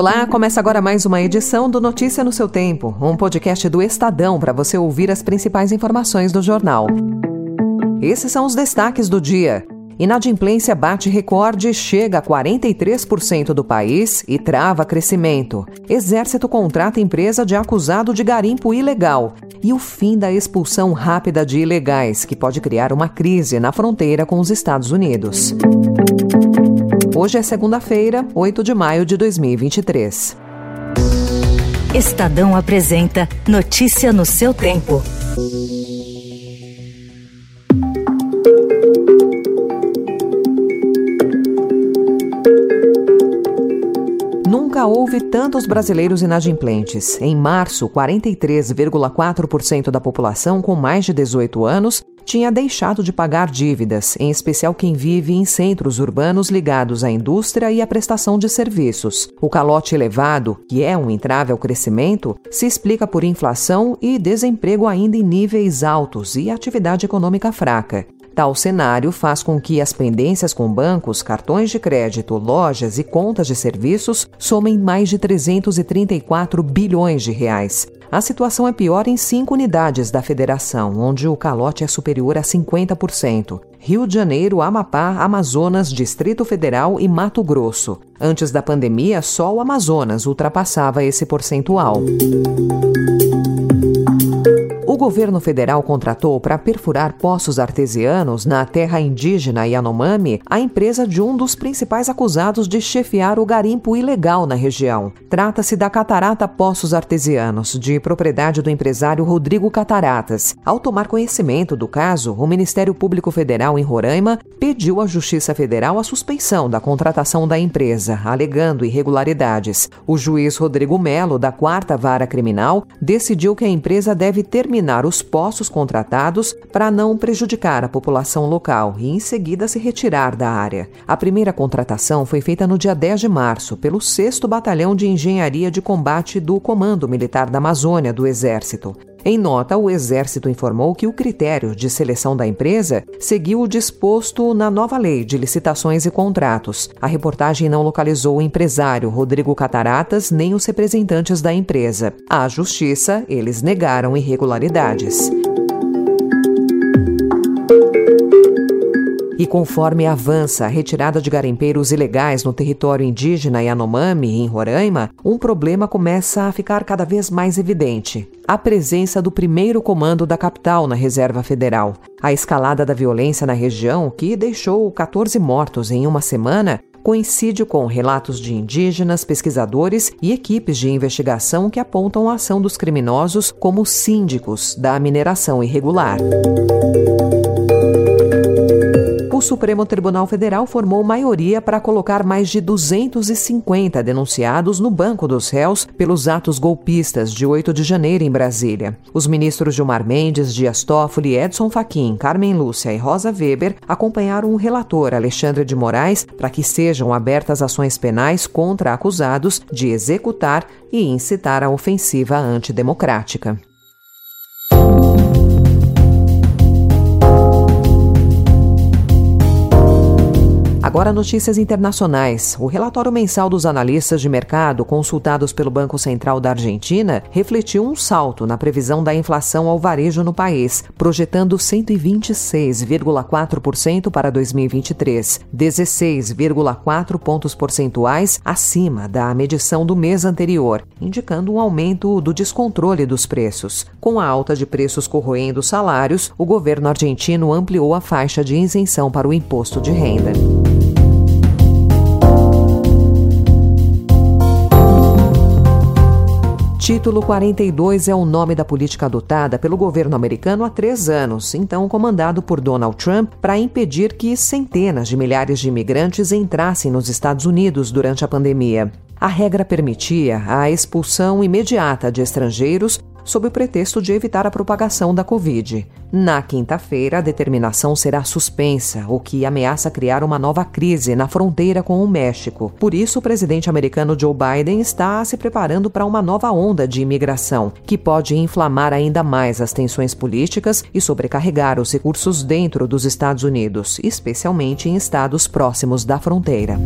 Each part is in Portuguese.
Olá, começa agora mais uma edição do Notícia no seu Tempo, um podcast do Estadão para você ouvir as principais informações do jornal. Esses são os destaques do dia. Inadimplência bate recorde, chega a 43% do país e trava crescimento. Exército contrata empresa de acusado de garimpo ilegal. E o fim da expulsão rápida de ilegais, que pode criar uma crise na fronteira com os Estados Unidos. Hoje é segunda-feira, 8 de maio de 2023. Estadão apresenta Notícia no seu tempo. Nunca houve tantos brasileiros inadimplentes. Em março, 43,4% da população com mais de 18 anos tinha deixado de pagar dívidas, em especial quem vive em centros urbanos ligados à indústria e à prestação de serviços. O calote elevado, que é um entrave ao crescimento, se explica por inflação e desemprego ainda em níveis altos e atividade econômica fraca. Tal cenário faz com que as pendências com bancos, cartões de crédito, lojas e contas de serviços somem mais de 334 bilhões de reais. A situação é pior em cinco unidades da federação, onde o calote é superior a 50%. Rio de Janeiro, Amapá, Amazonas, Distrito Federal e Mato Grosso. Antes da pandemia, só o Amazonas ultrapassava esse percentual governo federal contratou para perfurar poços artesianos na terra indígena Yanomami a empresa de um dos principais acusados de chefiar o garimpo ilegal na região. Trata-se da Catarata Poços Artesianos, de propriedade do empresário Rodrigo Cataratas. Ao tomar conhecimento do caso, o Ministério Público Federal em Roraima pediu à Justiça Federal a suspeição da contratação da empresa, alegando irregularidades. O juiz Rodrigo Melo, da Quarta Vara Criminal, decidiu que a empresa deve terminar os poços contratados para não prejudicar a população local e, em seguida, se retirar da área. A primeira contratação foi feita no dia 10 de março pelo 6 Batalhão de Engenharia de Combate do Comando Militar da Amazônia do Exército. Em nota, o Exército informou que o critério de seleção da empresa seguiu o disposto na nova lei de licitações e contratos. A reportagem não localizou o empresário Rodrigo Cataratas nem os representantes da empresa. À Justiça, eles negaram irregularidades. E conforme avança a retirada de garimpeiros ilegais no território indígena Yanomami, em Roraima, um problema começa a ficar cada vez mais evidente: a presença do primeiro comando da capital na Reserva Federal. A escalada da violência na região, que deixou 14 mortos em uma semana, coincide com relatos de indígenas, pesquisadores e equipes de investigação que apontam a ação dos criminosos como síndicos da mineração irregular Supremo Tribunal Federal formou maioria para colocar mais de 250 denunciados no banco dos réus pelos atos golpistas de 8 de janeiro em Brasília. Os ministros Gilmar Mendes, Dias Toffoli, Edson Fachin, Carmen Lúcia e Rosa Weber acompanharam o relator Alexandre de Moraes para que sejam abertas ações penais contra acusados de executar e incitar a ofensiva antidemocrática. Agora, notícias internacionais. O relatório mensal dos analistas de mercado consultados pelo Banco Central da Argentina refletiu um salto na previsão da inflação ao varejo no país, projetando 126,4% para 2023, 16,4 pontos percentuais acima da medição do mês anterior, indicando um aumento do descontrole dos preços. Com a alta de preços corroendo salários, o governo argentino ampliou a faixa de isenção para o imposto de renda. Título 42 é o nome da política adotada pelo governo americano há três anos, então comandado por Donald Trump, para impedir que centenas de milhares de imigrantes entrassem nos Estados Unidos durante a pandemia. A regra permitia a expulsão imediata de estrangeiros sob o pretexto de evitar a propagação da Covid. Na quinta-feira, a determinação será suspensa, o que ameaça criar uma nova crise na fronteira com o México. Por isso, o presidente americano Joe Biden está se preparando para uma nova onda de imigração, que pode inflamar ainda mais as tensões políticas e sobrecarregar os recursos dentro dos Estados Unidos, especialmente em estados próximos da fronteira.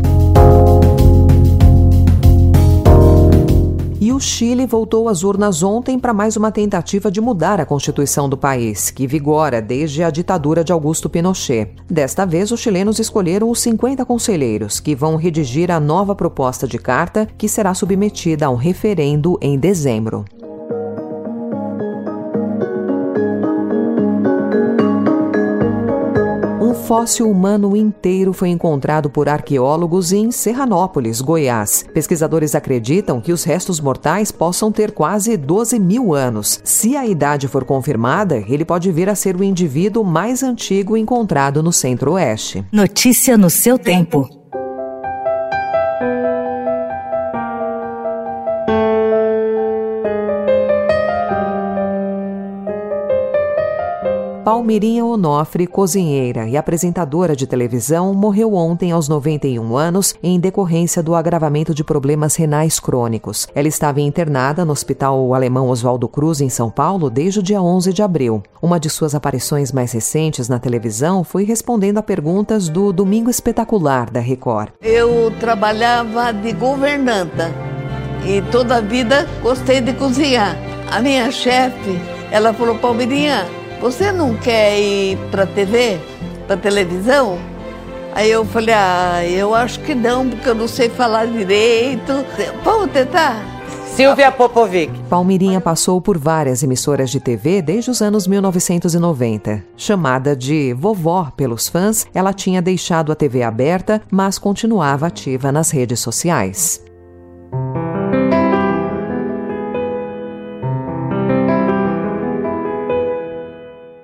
O Chile voltou às urnas ontem para mais uma tentativa de mudar a Constituição do país, que vigora desde a ditadura de Augusto Pinochet. Desta vez, os chilenos escolheram os 50 conselheiros, que vão redigir a nova proposta de carta, que será submetida a um referendo em dezembro. Fóssil humano inteiro foi encontrado por arqueólogos em Serranópolis, Goiás. Pesquisadores acreditam que os restos mortais possam ter quase 12 mil anos. Se a idade for confirmada, ele pode vir a ser o indivíduo mais antigo encontrado no centro-oeste. Notícia no seu tempo. Palmirinha Onofre, cozinheira e apresentadora de televisão, morreu ontem aos 91 anos em decorrência do agravamento de problemas renais crônicos. Ela estava internada no Hospital Alemão Oswaldo Cruz, em São Paulo, desde o dia 11 de abril. Uma de suas aparições mais recentes na televisão foi respondendo a perguntas do Domingo Espetacular da Record. Eu trabalhava de governanta e toda a vida gostei de cozinhar. A minha chefe, ela falou, Palmirinha, você não quer ir para TV, para televisão? Aí eu falei, ah, eu acho que não, porque eu não sei falar direito. Vamos tentar? Silvia Popovic. Palmirinha passou por várias emissoras de TV desde os anos 1990. Chamada de vovó pelos fãs, ela tinha deixado a TV aberta, mas continuava ativa nas redes sociais.